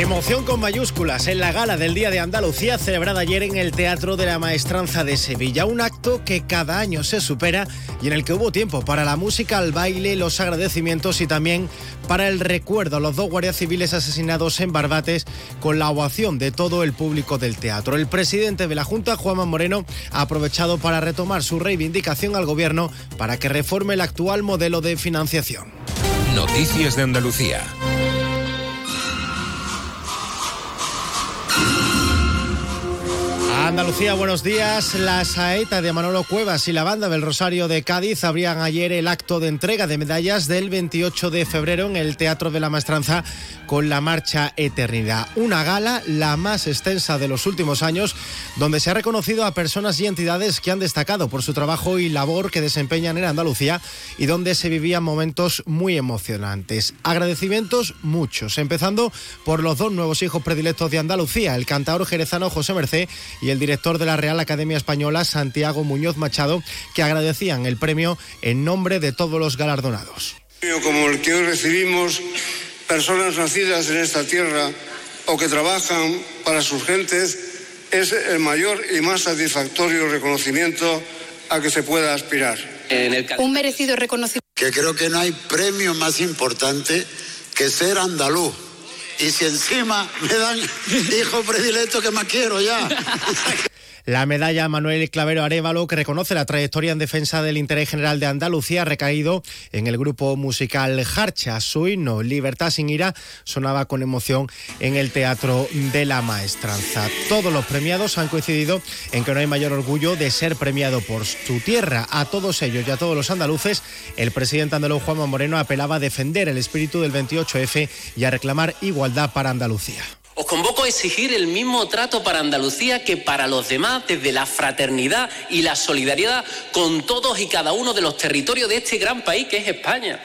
Emoción con mayúsculas en la gala del Día de Andalucía celebrada ayer en el Teatro de la Maestranza de Sevilla. Un acto que cada año se supera y en el que hubo tiempo para la música, el baile, los agradecimientos y también para el recuerdo a los dos guardias civiles asesinados en Barbates con la ovación de todo el público del teatro. El presidente de la Junta, Juanma Moreno, ha aprovechado para retomar su reivindicación al gobierno para que reforme el actual modelo de financiación. Noticias de Andalucía. Andalucía, buenos días. La saeta de Manolo Cuevas y la banda del Rosario de Cádiz abrían ayer el acto de entrega de medallas del 28 de febrero en el Teatro de la Maestranza con la Marcha Eternidad. Una gala, la más extensa de los últimos años, donde se ha reconocido a personas y entidades que han destacado por su trabajo y labor que desempeñan en Andalucía y donde se vivían momentos muy emocionantes. Agradecimientos muchos, empezando por los dos nuevos hijos predilectos de Andalucía, el cantador jerezano José Mercé y el director de la Real Academia Española, Santiago Muñoz Machado, que agradecían el premio en nombre de todos los galardonados. Como el que hoy recibimos, personas nacidas en esta tierra o que trabajan para sus gentes, es el mayor y más satisfactorio reconocimiento a que se pueda aspirar. Un merecido reconocimiento. Que creo que no hay premio más importante que ser andaluz y si encima me dan hijo predilecto que más quiero ya. La medalla Manuel Clavero Arevalo, que reconoce la trayectoria en defensa del interés general de Andalucía, ha recaído en el grupo musical Jarcha. Su himno, Libertad sin ira, sonaba con emoción en el Teatro de la Maestranza. Todos los premiados han coincidido en que no hay mayor orgullo de ser premiado por su tierra. A todos ellos y a todos los andaluces, el presidente andaluz Juanma Moreno apelaba a defender el espíritu del 28F y a reclamar igualdad para Andalucía. Os convoco a exigir el mismo trato para Andalucía que para los demás, desde la fraternidad y la solidaridad con todos y cada uno de los territorios de este gran país que es España.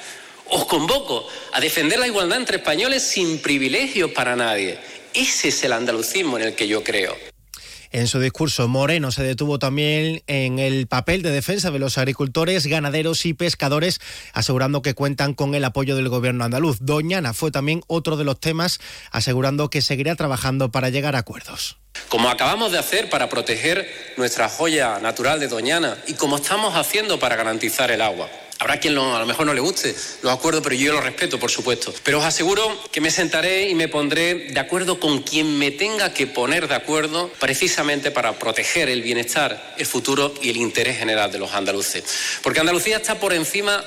Os convoco a defender la igualdad entre españoles sin privilegios para nadie. Ese es el andalucismo en el que yo creo. En su discurso, Moreno se detuvo también en el papel de defensa de los agricultores, ganaderos y pescadores, asegurando que cuentan con el apoyo del gobierno andaluz. Doñana fue también otro de los temas, asegurando que seguirá trabajando para llegar a acuerdos. Como acabamos de hacer para proteger nuestra joya natural de Doñana y como estamos haciendo para garantizar el agua. Habrá quien a lo mejor no le guste los acuerdos, pero yo los respeto, por supuesto. Pero os aseguro que me sentaré y me pondré de acuerdo con quien me tenga que poner de acuerdo precisamente para proteger el bienestar, el futuro y el interés general de los andaluces. Porque Andalucía está por encima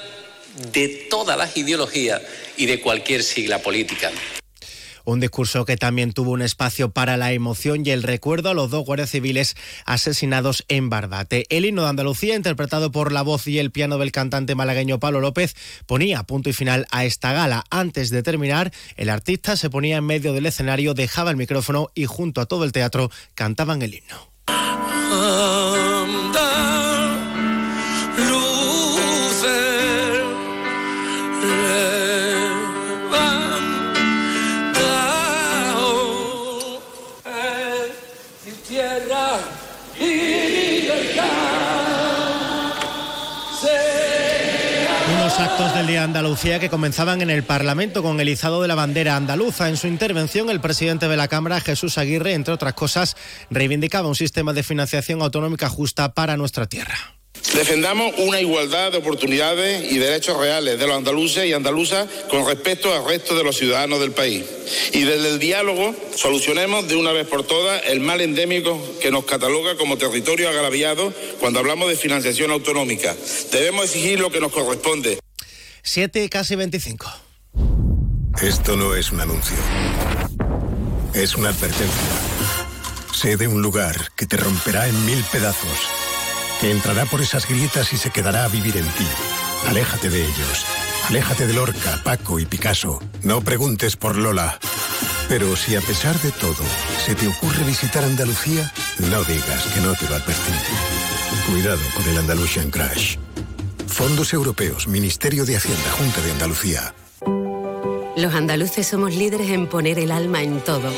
de todas las ideologías y de cualquier sigla política. Un discurso que también tuvo un espacio para la emoción y el recuerdo a los dos guardias civiles asesinados en Barbate. El himno de Andalucía, interpretado por la voz y el piano del cantante malagueño Pablo López, ponía punto y final a esta gala. Antes de terminar, el artista se ponía en medio del escenario, dejaba el micrófono y junto a todo el teatro cantaban el himno. Unos actos del Día Andalucía que comenzaban en el Parlamento con el izado de la bandera andaluza. En su intervención, el presidente de la Cámara, Jesús Aguirre, entre otras cosas, reivindicaba un sistema de financiación autonómica justa para nuestra tierra. Defendamos una igualdad de oportunidades y derechos reales de los andaluces y andaluzas con respecto al resto de los ciudadanos del país. Y desde el diálogo solucionemos de una vez por todas el mal endémico que nos cataloga como territorio agraviado cuando hablamos de financiación autonómica. Debemos exigir lo que nos corresponde. 7 casi 25. Esto no es un anuncio. Es una advertencia. Sé de un lugar que te romperá en mil pedazos que entrará por esas grietas y se quedará a vivir en ti. Aléjate de ellos. Aléjate de Lorca, Paco y Picasso. No preguntes por Lola. Pero si a pesar de todo se te ocurre visitar Andalucía, no digas que no te lo advertí. Cuidado con el Andalusian Crash. Fondos Europeos, Ministerio de Hacienda, Junta de Andalucía. Los andaluces somos líderes en poner el alma en todo.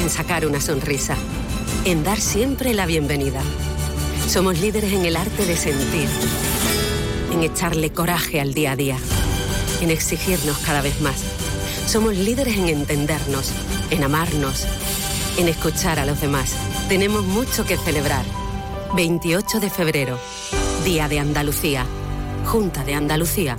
En sacar una sonrisa. En dar siempre la bienvenida Somos líderes en el arte de sentir, en echarle coraje al día a día, en exigirnos cada vez más. Somos líderes en entendernos, en amarnos, en escuchar a los demás. Tenemos mucho que celebrar. 28 de febrero, Día de Andalucía, Junta de Andalucía.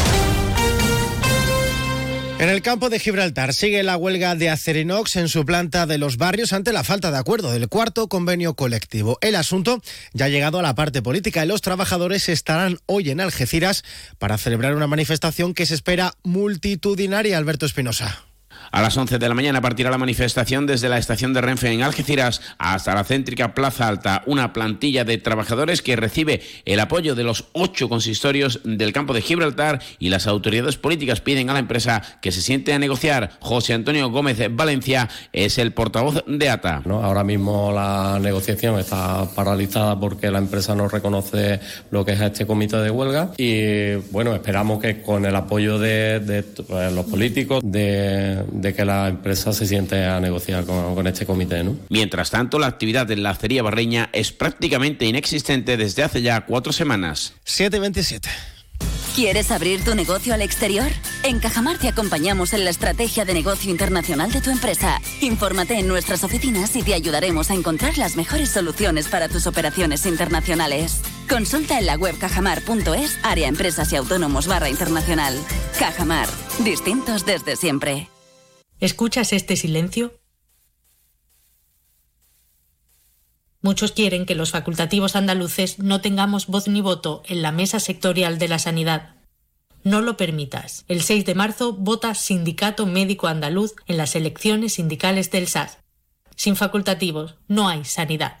En el campo de Gibraltar sigue la huelga de Acerinox en su planta de los barrios ante la falta de acuerdo del cuarto convenio colectivo. El asunto ya ha llegado a la parte política y los trabajadores estarán hoy en Algeciras para celebrar una manifestación que se espera multitudinaria. Alberto Espinosa. A las 11 de la mañana partirá la manifestación desde la estación de Renfe en Algeciras hasta la céntrica Plaza Alta, una plantilla de trabajadores que recibe el apoyo de los ocho consistorios del campo de Gibraltar y las autoridades políticas piden a la empresa que se siente a negociar. José Antonio Gómez Valencia es el portavoz de ATA. Ahora mismo la negociación está paralizada porque la empresa no reconoce lo que es este comité de huelga y bueno, esperamos que con el apoyo de, pues, los políticos, de de que la empresa se siente a negociar con, este comité. ¿no? Mientras tanto, la actividad en la acería barreña es prácticamente inexistente desde hace ya cuatro semanas. 727. ¿Quieres abrir tu negocio al exterior? En Cajamar te acompañamos en la estrategia de negocio internacional de tu empresa. Infórmate en nuestras oficinas y te ayudaremos a encontrar las mejores soluciones para tus operaciones internacionales. Consulta en la web cajamar.es, área empresas y autónomos barra internacional. Cajamar, distintos desde siempre. ¿Escuchas este silencio? Muchos quieren que los facultativos andaluces no tengamos voz ni voto en la mesa sectorial de la sanidad. No lo permitas. El 6 de marzo vota Sindicato Médico Andaluz en las elecciones sindicales del SAS. Sin facultativos no hay sanidad.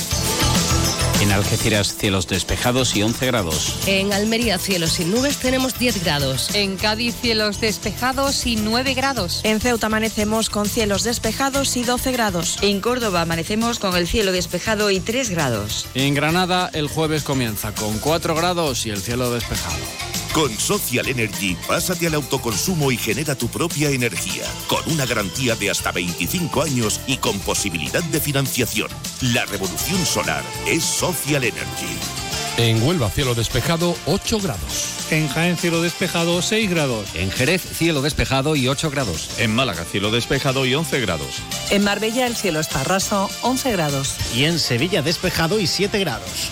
En Algeciras, cielos despejados y 11 grados. En Almería, cielos sin nubes, tenemos 10 grados. En Cádiz, cielos despejados y 9 grados. En Ceuta amanecemos con cielos despejados y 12 grados. En Córdoba amanecemos con el cielo despejado y 3 grados. En Granada, el jueves comienza con 4 grados y el cielo despejado. Con Social Energy, pásate al autoconsumo y genera tu propia energía, con una garantía de hasta 25 años y con posibilidad de financiación. La revolución solar es Social Energy. En Huelva, cielo despejado, 8 grados. En Jaén, cielo despejado, 6 grados. En Jerez, cielo despejado y 8 grados. En Málaga, cielo despejado y 11 grados. En Marbella, el cielo está raso, 11 grados. Y en Sevilla, despejado y 7 grados.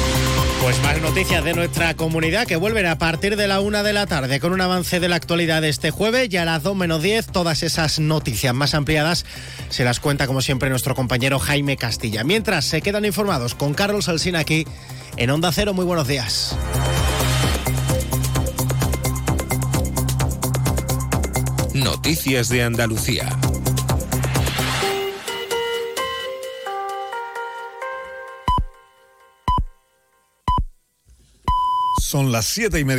Pues más noticias de nuestra comunidad que vuelven a partir de la una de la tarde con un avance de la actualidad de este jueves y a las 2 menos 10 todas esas noticias más ampliadas se las cuenta como siempre nuestro compañero Jaime Castilla. Mientras se quedan informados con Carlos Alsina aquí en Onda Cero, muy buenos días. Noticias de Andalucía. Son las siete y media.